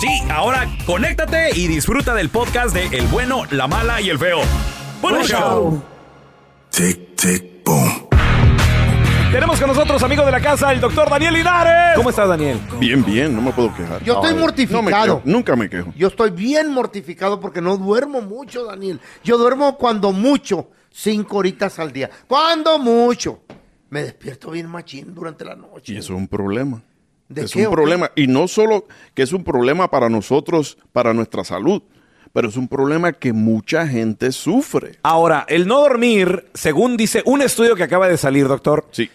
Sí, ahora conéctate y disfruta del podcast de El bueno, la mala y el feo. ¡Buen show! Tic, tic, boom. Tenemos con nosotros, amigo de la casa, el doctor Daniel Linares. ¿Cómo estás, Daniel? Bien, bien, no me puedo quejar. Yo estoy Ay, mortificado. no me quejo, nunca me quejo. Yo estoy bien mortificado porque no duermo mucho, Daniel. Yo duermo cuando mucho, cinco horitas al día. Cuando mucho. Me despierto bien machín durante la noche. Y eso es un problema. ¿De es qué, un qué? problema. Y no solo que es un problema para nosotros, para nuestra salud, pero es un problema que mucha gente sufre. Ahora, el no dormir, según dice un estudio que acaba de salir, doctor, Sí.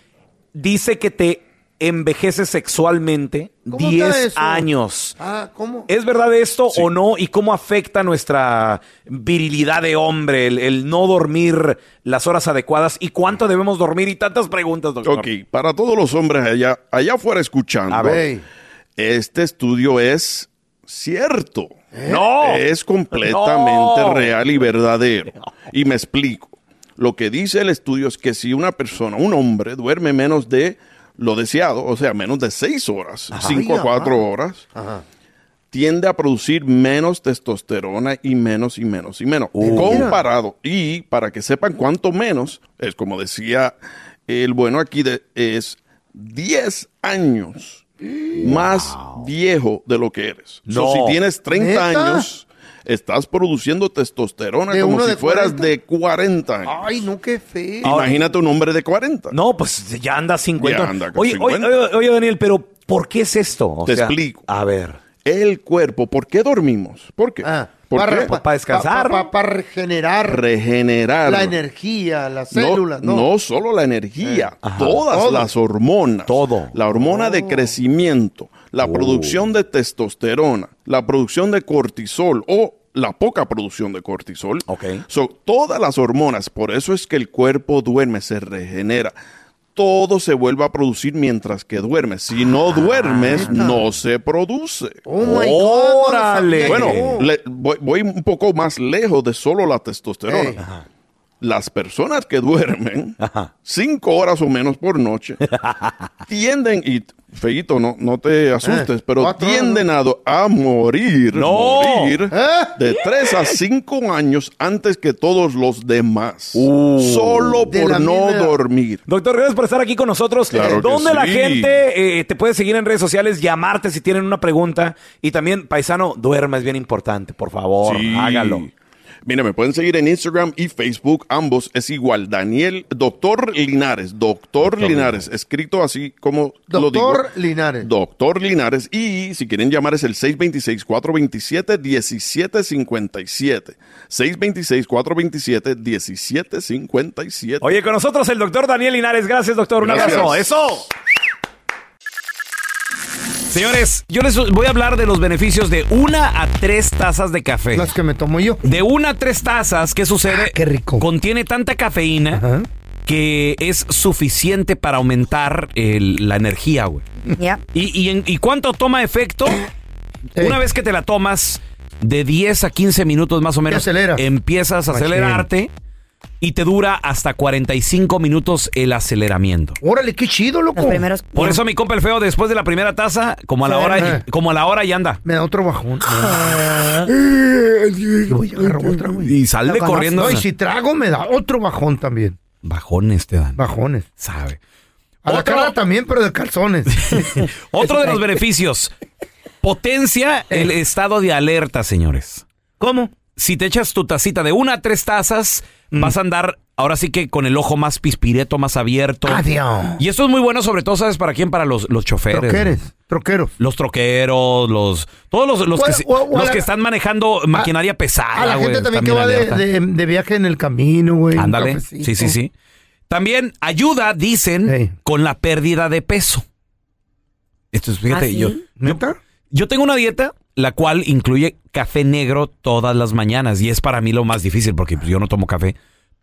dice que te envejece sexualmente ¿Cómo está 10 eso? años. Ah, ¿cómo? ¿Es verdad esto Sí. o no? ¿Y cómo afecta nuestra virilidad de hombre el, el no dormir las horas adecuadas? ¿Y cuánto debemos dormir? Y tantas preguntas, doctor. Ok, para todos los hombres allá, allá afuera escuchando, A ver. Ey, este estudio es cierto. ¡No! Es completamente No. real y verdadero. Y me explico. Lo que dice el estudio es que si una persona, un hombre, duerme menos de lo deseado, o sea, menos de seis horas, cinco Ay, a cuatro ajá. horas, Ajá. tiende a producir menos testosterona y menos y menos y menos. Uh. Comparado. Y para que sepan cuánto menos, es como decía el bueno aquí, de, es 10 años más viejo de lo que eres. No. So, si tienes 30 ¿Neta? años, estás produciendo testosterona ¿De como si de fueras 40? de 40 años. Ay, no, qué feo. Imagínate un hombre de 40. No, pues ya anda 50. Ya anda con oye, oye, 50. oye, oye, Daniel, pero ¿por qué es esto? O Te sea, explico. A ver. El cuerpo, ¿por qué dormimos? ¿Por qué? Ah, ¿Por para, qué? para descansar. Para, para regenerar Regenerar. la energía, las No, células. No, no solo la energía, Ajá. todas Todo. las hormonas. Todo. La hormona de crecimiento, la producción de testosterona, la producción de cortisol o la poca producción de cortisol. Ok. So, todas las hormonas, por eso es que el cuerpo duerme, se regenera. Todo se vuelve a producir mientras que duermes. Si no duermes, no se produce. Oh my God. Órale. Bueno, le- voy, voy un poco más lejos de solo la testosterona. Ey. Las personas que duermen Ajá. cinco horas o menos por noche tienden, y feito, no, no te asustes, Eh, pero cuatro tienden a, do- a morir, No. morir ¿Eh? de tres a cinco años antes que todos los demás. Uh. Solo De por no misma dormir. Doctor, gracias por estar aquí con nosotros. Claro que ¿Dónde la sí. gente eh, te puede seguir en redes sociales, llamarte si tienen una pregunta? Y también, paisano, duerma, es bien importante, por favor, Sí. hágalo. Mira, me pueden seguir en Instagram y Facebook, ambos es igual, Daniel, Doctor Linares, Doctor Linares, escrito así como lo digo. Doctor Linares. Doctor Linares. Y si quieren llamar es el 626-427-1757. 626-427-1757. Oye, con nosotros el doctor Daniel Linares. Gracias, doctor. Un abrazo. ¡Eso! Señores, yo les voy a hablar de los beneficios de una a tres tazas de café. Las que me tomo yo. De una a tres tazas, ¿qué sucede? Ah, qué rico. Contiene tanta cafeína Ajá. que es suficiente para aumentar el- la energía, güey. Ya. ¿Y, y, en- y cuánto toma efecto? Ey. Una vez que te la tomas, de 10 a 15 minutos más o menos, aceleras. empiezas a Machín. acelerarte y te dura hasta 45 minutos el aceleramiento. Órale, qué chido, loco. Los primeros. Por eso mi compa el feo, después de la primera taza, como a la Sí. hora, como a la hora ya anda. Me da otro bajón. Voy a agarrar otra, güey. Y sale Lo corriendo. No, y si trago, me da otro bajón también. Bajones te dan. Bajones. Sabe. A la Otro- cara también, pero de calzones. Otro de los beneficios. Potencia el estado de alerta, señores. ¿Cómo? Si te echas tu tacita de una a tres tazas, Mm. vas a andar ahora sí que con el ojo más pispireto, más abierto. Adiós. Y esto es muy bueno, sobre todo, ¿sabes para quién? Para los, los choferes. Troqueres, troqueros. Los troqueros, los. Todos los, los, O- que, o- o los la- que están manejando maquinaria pesada. A la gente también que va de, alerta. de- de viaje en el camino, güey. Ándale. Sí, sí, sí. También ayuda, dicen, con la pérdida de peso. Esto es, fíjate, ¿Ah, sí? yo, yo, ¿Neta? yo tengo una dieta la cual incluye café negro todas las mañanas y es para mí lo más difícil porque pues, yo no tomo café.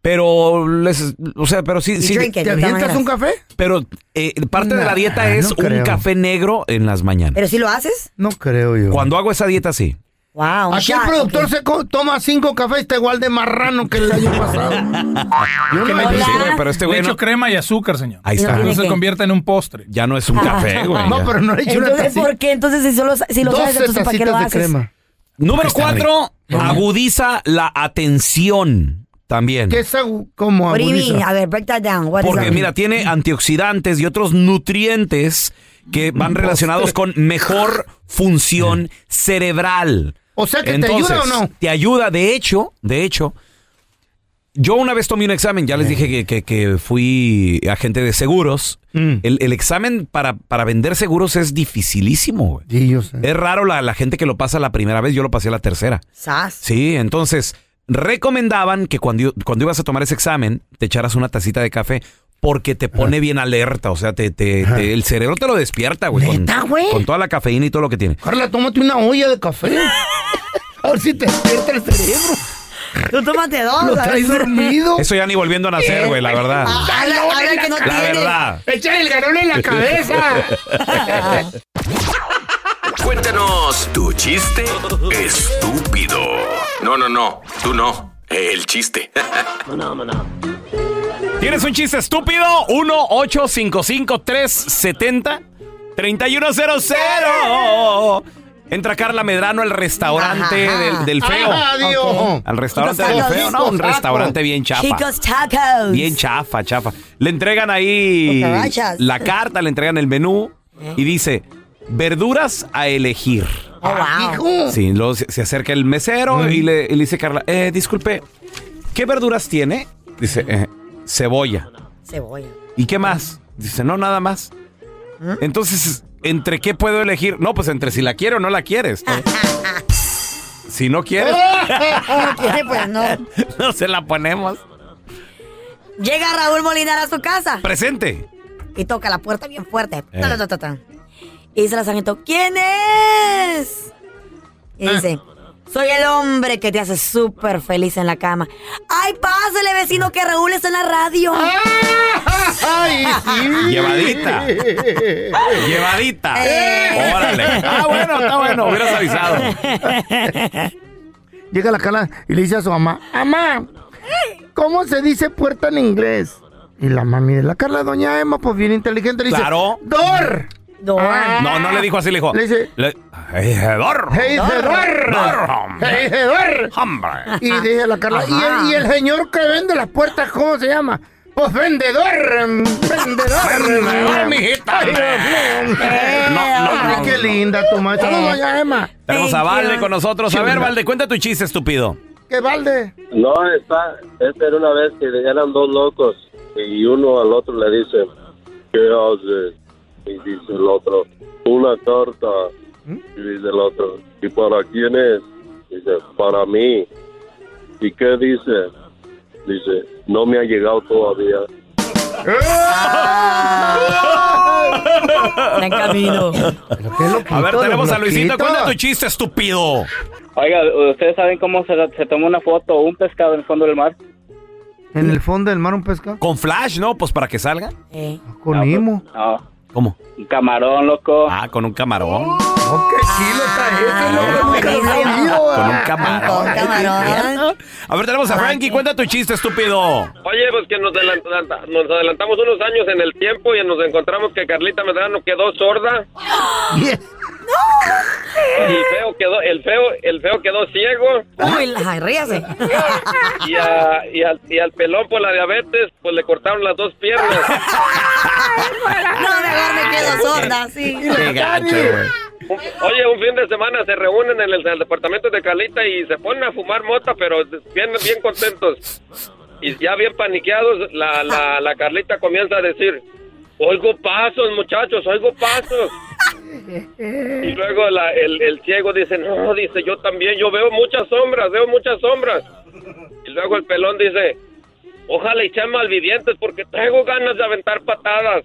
Pero, les, o sea, pero sí, sí, drink it, ¿Te avientas un café? pero eh, parte de la dieta es no un café negro en las mañanas. ¿Pero si lo haces? No creo yo. Cuando hago esa dieta, sí. Wow, Aquí el productor ok. se co- toma cinco cafés y está igual de marrano que el año pasado. Yo no. Sí, güey, pero este Le güey echo no- crema y azúcar, señor. Ahí está. No se convierte en un postre. Ya no es un café, güey. No, pero no le echo una Entonces. ¿por qué? Entonces, si, solo, si lo sabes, 12 entonces, ¿para qué lo de haces? crema. Número cuatro, agudiza la atención también. ¿Qué es agu- como agudiza? A ver, break that down. What Porque mira, tiene antioxidantes y otros nutrientes que van relacionados con mejor función cerebral. O sea, que te ayuda o no? Te ayuda, de hecho, de hecho. Yo una vez tomé un examen, ya les dije que, que- que fui agente de seguros. Mm. El, el examen para, para vender seguros es dificilísimo. güey. Sí, yo sé. Es raro la, la gente que lo pasa la primera vez, yo lo pasé la tercera. Sas. Sí, entonces recomendaban que cuando, cuando ibas a tomar ese examen te echaras una tacita de café porque te pone bien alerta, o sea, te, te- te- el cerebro te lo despierta, güey. Con, ¿Neta, güey? con toda la cafeína y todo lo que tiene. Carla, tómate una olla de café. A ver si te despierta el cerebro. Tú tómate dos. Lo traes dormido. Eso ya ni volviendo a nacer, güey, la verdad. Ah, Habla, habla que no La verdad. Echa el garón en la cabeza. Cuéntanos tu chiste estúpido. No, no, no, tú no. El chiste. ¿Tienes un chiste estúpido? 1-855-370-3100. Entra Carla Medrano al restaurante Ajá. del, del feo. Adiós. Al restaurante del feo, no, un restaurante bien chafa. Chicos tacos. Bien chafa, chafa. Le entregan ahí Cucarachas. la carta, le entregan el menú y dice, verduras a elegir. Oh, wow. Hijo. Sí, luego se, se acerca el mesero y, le, y le dice Carla, eh, disculpe, ¿qué verduras tiene? Dice, "Eh, cebolla. Cebolla. ¿Y qué más? Dice, no, nada más. Entonces, ¿entre qué puedo elegir? No, pues entre si la quiero o no la quieres. si no quieres, No quiere, pues no. no se la ponemos. Llega Raúl Molinar a su casa Presente. y toca la puerta bien fuerte. Eh. Ta, ta, ta, ta, ta. Y dice la sargento, ¿quién es? Y dice, soy el hombre que te hace súper feliz en la cama. ¡Ay, pásale, vecino, que Raúl está en la radio! Ay, sí. Llevadita. Llevadita. Eh. Órale. Ah, bueno, está bueno. Hubieras avisado. Llega la Carla y le dice a su mamá, mamá, ¿cómo se dice puerta en inglés? Y la mami de la Carla, doña Emma, pues bien inteligente, le dice, Claro. door. Ah. No, no le dijo así, le dijo. Le dice- Le, "Hey, Hedor. Hey, dice, door. Door. Hey, dice, door. Hombre. Y dice la Carla, ¿y el, y el señor que vende las puertas, ¿cómo se llama? Pues vendedor, vendedor. Vendedor, mijita. Ay, Dios mío. No, no, no, qué no. linda tu maestra. No, doña Emma. Tenemos a Valde con nosotros. A ver, Valde, cuenta tu chiste, estúpido. ¿Qué balde? No, está, esta era una vez que eran dos locos y uno al otro le dice, ¿qué haces? Y dice el otro, una carta. Y dice el otro, ¿y para quién es? Dice, para mí. ¿Y qué dice? Dice, no me ha llegado todavía. Está en camino. A ver, tenemos a Luisito. Cuenta tu chiste, estúpido. Oiga, ¿ustedes saben cómo se, se toma una foto un pescado en el fondo del mar? ¿En el fondo del mar un pescado? Con flash, ¿no? Pues para que salga. Eh. Con No, pues. No, ¿Cómo? un camarón, loco. Ah, con un camarón. Oh, qué chilo está ese, loco. Nunca lo había oído, Con un ah. camarón. Con camarón. A ver, tenemos a Frankie. Cuenta tu chiste, estúpido. Oye, pues que nos, adelanta- nos adelantamos unos años en el tiempo y nos encontramos que Carlita Medrano quedó sorda Yes. y el feo quedó, el feo, el feo quedó ciego. Uy, ay, ríase. y, a- y al, y al pelón por la diabetes, pues le cortaron las dos piernas. No, mejor me quedo sorda, sí. Qué gacho, güey. Oye, un fin de semana se reúnen en el, en el departamento de Carlita y se ponen a fumar mota, pero bien, bien contentos. Y ya bien paniqueados, la, la, la Carlita comienza a decir, oigo pasos, muchachos, oigo pasos. Y luego el, el ciego dice, no, dice, yo también, yo veo muchas sombras, veo muchas sombras. Y luego el pelón dice, ojalá y sean malvivientes porque traigo ganas de aventar patadas.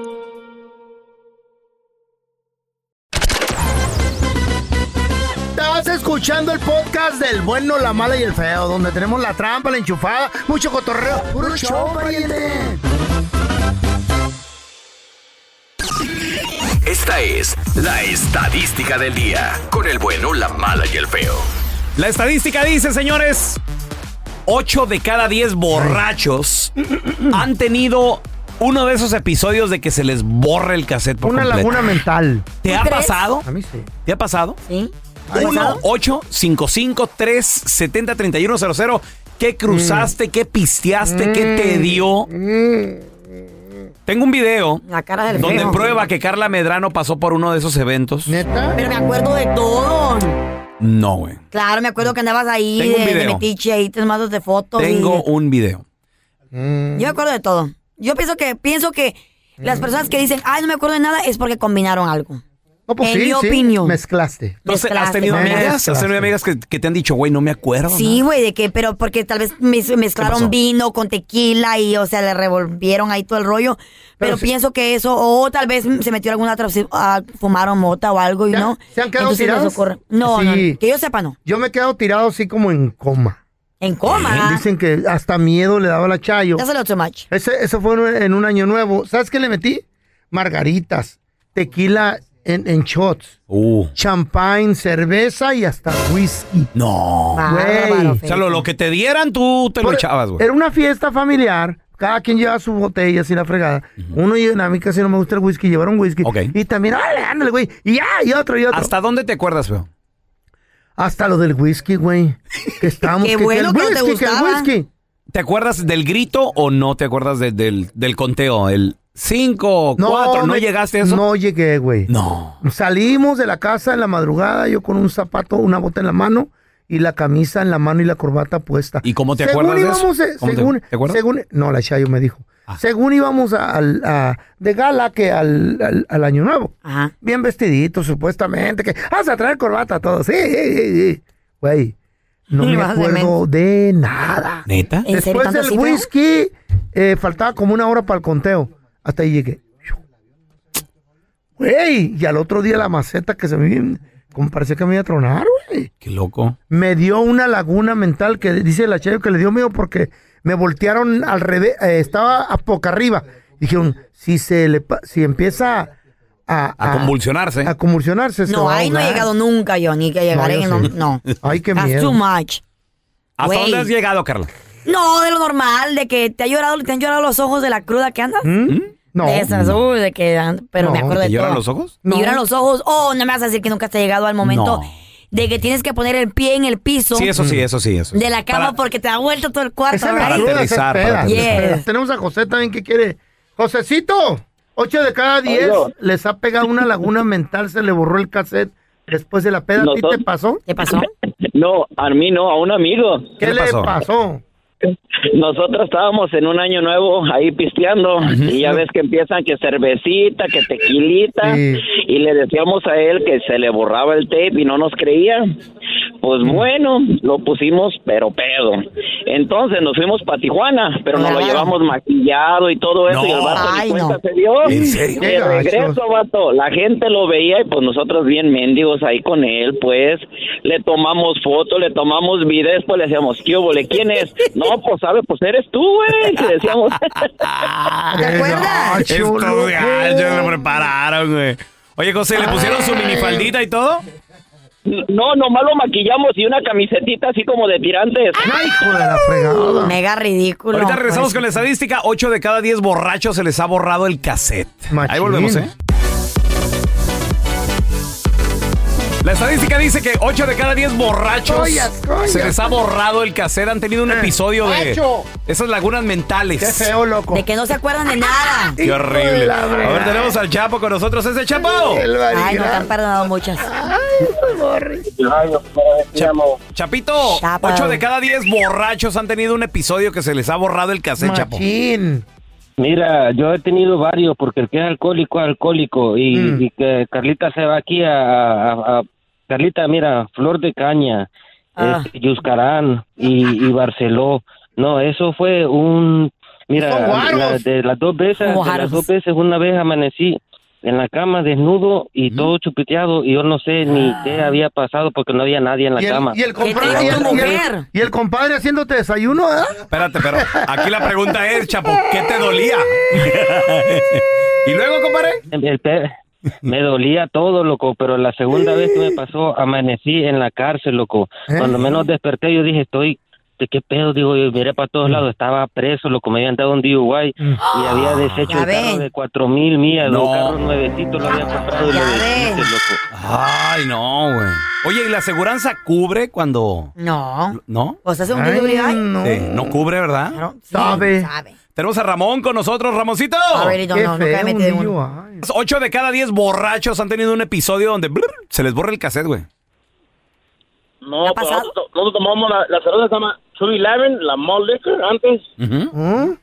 Escuchando el podcast del bueno, la mala y el feo, donde tenemos la trampa, la enchufada, mucho cotorreo. ¡Puro show, pariente! Esta es la estadística del día. Con el bueno, la mala y el feo. La estadística dice, señores, 8 de cada 10 borrachos han tenido uno de esos episodios de que se les borre el cassette por Una completo. laguna mental. ¿Te ha pasado? A mí sí. ¿Te ha pasado? Sí. 1 8 55 3 70 31 00 ¿Qué cruzaste? ¿Qué pisteaste? ¿Qué te dio? Tengo un video La cara del donde feo. prueba que Carla Medrano pasó por uno de esos eventos. ¿Neta? Pero me acuerdo de todo. No, güey. Claro, me acuerdo que andabas ahí Tengo un de, de video. metiche ahí, te mandas de fotos. Tengo y- un video. Yo me acuerdo de todo. Yo pienso que pienso que las personas que dicen, ay, no me acuerdo de nada, es porque combinaron algo. No, pues en sí, mi sí, opinión. Mezclaste. Entonces, ¿has tenido mezclaste. amigas? ¿Has tenido amigas que, que te han dicho, güey, no me acuerdo? Sí, güey, de que, pero porque tal vez mez- pasó? mezclaron vino con tequila y, o sea, le revolvieron ahí todo el rollo. Pero, Pero sí. pienso que eso, o tal vez se metió alguna otra, ah, fumaron mota o algo y ¿Se han- no. se han quedado Entonces les tirados? ocurre- No, Sí. no, que yo sepa, no. Yo me he quedado tirado así como en coma. En coma. Dicen que hasta miedo le daba la chayo. That's a little too much. Ese, ese fue en un- en un año nuevo. ¿Sabes qué le metí? Margaritas, tequila en, en shots, Uh, champagne, cerveza y hasta whisky. no. Güey. O sea, lo, lo que te dieran, tú te lo echabas, güey. Era una fiesta familiar. Cada quien lleva su botella así la fregada. Uno y a mí casi no me gusta el whisky, llevaron whisky. Ok. Y también, ándale, ándale, güey. Y ya, y otro, y otro. Hasta, ¿Hasta dónde te acuerdas, feo? lo del whisky, güey. Que estábamos. Qué que, bueno que que el no te whisky, que el gustaba. whisky. ¿Te acuerdas del grito o no te acuerdas de- del, del conteo? El 5, 4, ¿no me- llegaste a eso? No llegué, güey. No. Salimos de la casa en la madrugada, yo con un zapato, una bota en la mano y la camisa en la mano y la corbata puesta. ¿Y cómo te Según acuerdas de eso? íbamos, eh, ¿Cómo te- según, te acuerdas? según- no, la Chayo me dijo. Ah. Según íbamos a- al- a- de gala que al, al- al año nuevo. Ajá. Bien vestiditos, supuestamente, que vas a traer corbata todos. Sí, sí, sí, sí. Güey, no me acuerdo de nada. ¿Neta? ¿En serio Después del whisky, eh, faltaba como una hora para el conteo. Hasta ahí llegué. Güey, y al otro día la maceta que se me... Como parecía que me iba a tronar, güey. Qué loco. Me dio una laguna mental que dice la Chayo que le dio miedo porque me voltearon al revés. eh, estaba a poca arriba. Dijeron, si se le... pa- Si empieza a... A convulsionarse. A convulsionarse. se No, ahí no he llegado nunca yo, ni que llegaré. yo No, sí. no. Ay, qué That's too much. ¿Hasta dónde has llegado, Carla? No, de lo normal, de que te ha llorado, te han llorado los ojos de la cruda que andas. ¿Mm? No. De esas, uy, de que, pero me acuerdo ¿Te de lloran todo. los ojos? No. lloran los ojos. Oh, no me vas a decir que nunca te ha llegado al momento No. de que tienes que poner el pie en el piso Sí, eso sí, eso sí, eso. de la cama Para- porque te da vuelta todo el cuarto. Esa Para aterrizar, es para peda. aterrizar. Yes. Tenemos a José también que quiere. Josecito, ocho de cada diez Oigo. les ha pegado una laguna mental, se le borró el cassette después de la peda. ¿A ti te pasó? ¿Te pasó? No, a mí no, a un amigo. ¿Qué, le le pasó? pasó? Nosotros estábamos en un año nuevo ahí pisteando y ya ves que empiezan que cervecita, que tequilita Sí. y le decíamos a él que se le borraba el tape y no nos creía. Pues bueno, lo pusimos pero pedo. Entonces nos fuimos para Tijuana, pero nos lo llevamos maquillado y todo eso No. y el vato Ay, ni cuenta no. se dio. ¿En serio? Qué De regreso, vato, la gente lo veía y pues nosotros bien mendigos ahí con él, pues le tomamos fotos, le tomamos videos, pues le decíamos, ¿qué hubo? ¿Quién es? No, pues sabe, pues eres tú, güey. Le decíamos. ¿Te acuerdas? Estos loco. gallos lo prepararon, güey. Oye, José, ¿le pusieron su minifaldita y todo? No, nomás lo maquillamos y una camisetita así como de tirantes. Ay, hijo de la fregada. Mega ridículo. Ahorita regresamos Pues, con la estadística. 8 de cada 10 borrachos se les ha borrado el cassette. Ahí volvemos, ¿eh? La estadística dice que 8 de cada 10 borrachos se les ha borrado el cassette. Han tenido un Eh, episodio de esas lagunas mentales. Qué feo, loco. De que no se acuerdan de nada. Qué Hijo horrible. A ver, tenemos al Chapo con nosotros. ¡Ese Chapo! Ay, no te variguero. han perdonado muchas. Chapito, Chapo. 8 de cada 10 borrachos han tenido un episodio que se les ha borrado el cassette, Chapo. Mira, yo he tenido varios porque el que es alcohólico es alcohólico y, Mm. y que Carlita se va aquí a, a- a- Carlita, mira, Flor de Caña, Ah. este, Yuscarán y, y Barceló. No, eso fue un mira la- de las dos veces, de las dos veces una vez amanecí en la cama desnudo y todo chupiteado y yo no sé ni qué había pasado porque no había nadie en la Y el, cama. y el ¿Qué compadre, y el, mujer? y el compadre haciéndote desayuno, ¿eh? Espérate, pero aquí la pregunta es, Chapo, ¿qué te dolía? y luego, compadre. El pe- me dolía todo, loco, pero la segunda vez que me pasó, amanecí en la cárcel, loco. ¿Eh? Cuando menos desperté, yo dije, estoy, ¿de qué pedo? Digo, yo miré para todos lados, estaba preso, loco, me habían dado un DUI y había deshecho Ya un carro de cuatro mil millas, No. un carro nuevecito, lo había comprado y lo deshice, loco. Ay, no, güey. Oye, ¿y la aseguranza cubre cuando...? No. ¿No? ¿O sea, hace un no. Sí, no cubre, ¿verdad? Claro, sí, Sabe. Sabe. Tenemos a Ramón con nosotros, Ramoncito. A ver, no, Qué no, nunca feo. DUI. 8 de cada 10 borrachos han tenido un episodio donde brr, se les borra el cassette, güey. No, ¿Qué ha pasado? nosotros, nosotros tomamos la, la cerveza se llama True Eleven, la malt liquor antes. ¿Mm?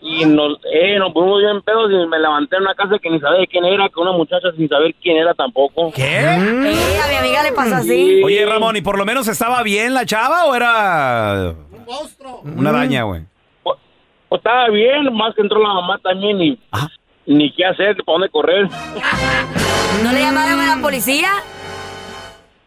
Y nos, eh, nos pusimos bien pedos y me levanté en una casa que ni sabía quién era, con una muchacha sin saber quién era tampoco. ¿Qué? Eh, a mi amiga le pasa así. Oye, Ramón, ¿y por lo menos estaba bien la chava o era una araña, güey? Pues, pues, estaba bien, más que entró la mamá también y Ajá. ni qué hacer, para dónde correr. ¿No le llamaron a la policía?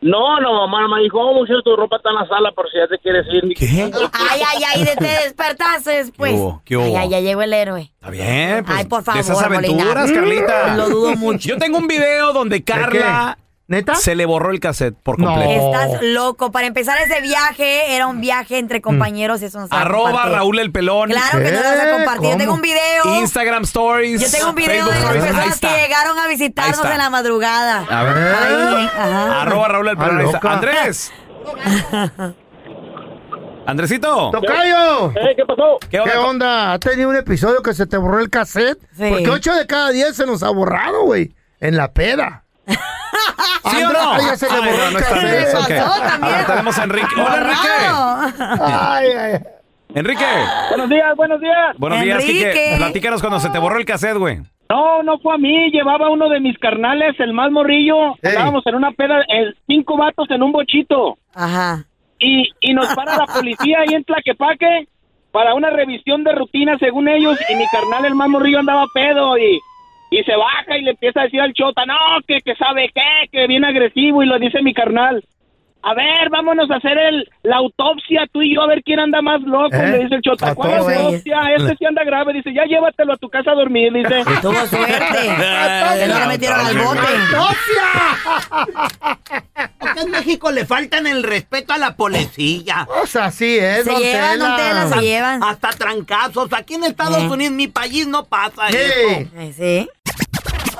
No, no, mamá me dijo, oh, muchacho, tu ropa está en la sala por si ya te quieres ir. ¿Qué? Ay, ay, ay, de te despertaste después. ¿Qué hubo? ¿Qué hubo? Ay, ay, ya llegó el héroe. Está bien, pues. Ay, por de esas favor, aventuras, Molina. Carlita. Lo dudo mucho. Yo tengo un video donde Carla ¿Neta? se le borró el cassette por No. completo. Estás loco. Para empezar ese viaje, era un viaje entre compañeros y eso no se Arroba. Raúl el Pelón. Claro que no lo vas a compartir. Yo tengo un video. Instagram Stories. Yo tengo un video Facebook de las personas que llegaron a visitarnos en la madrugada. A ver. Ahí, ajá. Arroba Raúl el Pelón. Ah, ahí está. loca. Andrés. Andresito. ¡Tocayo! Eh, ¿Qué pasó? ¿Qué ¿Qué onda? onda? ¿Has tenido un episodio que se te borró el cassette? Sí. Porque 8 de cada 10 se nos ha borrado, güey. En la peda. ¿Sí o no? Ay, ya se le borró no, el no está cassette. Andrés, ok. pasó también? A ver, tenemos a Enrique. Hola, Enrique. Ay, ay. Enrique. Buenos días, buenos días. Buenos días, Enrique. Kike. Platícanos cuando se te borró el cassette, güey. No, no fue a mí, llevaba uno de mis carnales, el más morrillo. Estábamos en una peda, eh, cinco vatos en un bochito. Ajá. Y, y nos para la policía ahí en Tlaquepaque para una revisión de rutina según ellos. Y mi carnal, el más morrillo, andaba pedo y, y se baja y le empieza a decir al chota, no, que, que sabe qué, que viene agresivo. Y lo dice mi carnal. A ver, vámonos a hacer el, la autopsia, tú y yo, a ver quién anda más loco. ¿Eh? Le dice el chota, ¿cuál Autopsia. autopsia? Este sí anda grave. Dice, ya llévatelo a tu casa a dormir. Dice, Tuvo suerte. Que no le metieron al bote. Acá en México le faltan el respeto a la policía. O sea, sí, es, Se don llevan, don Tela, se llevan. Hasta trancazos. Aquí en Estados Eh. Unidos, mi país, no pasa Sí. eso. Eh, Sí.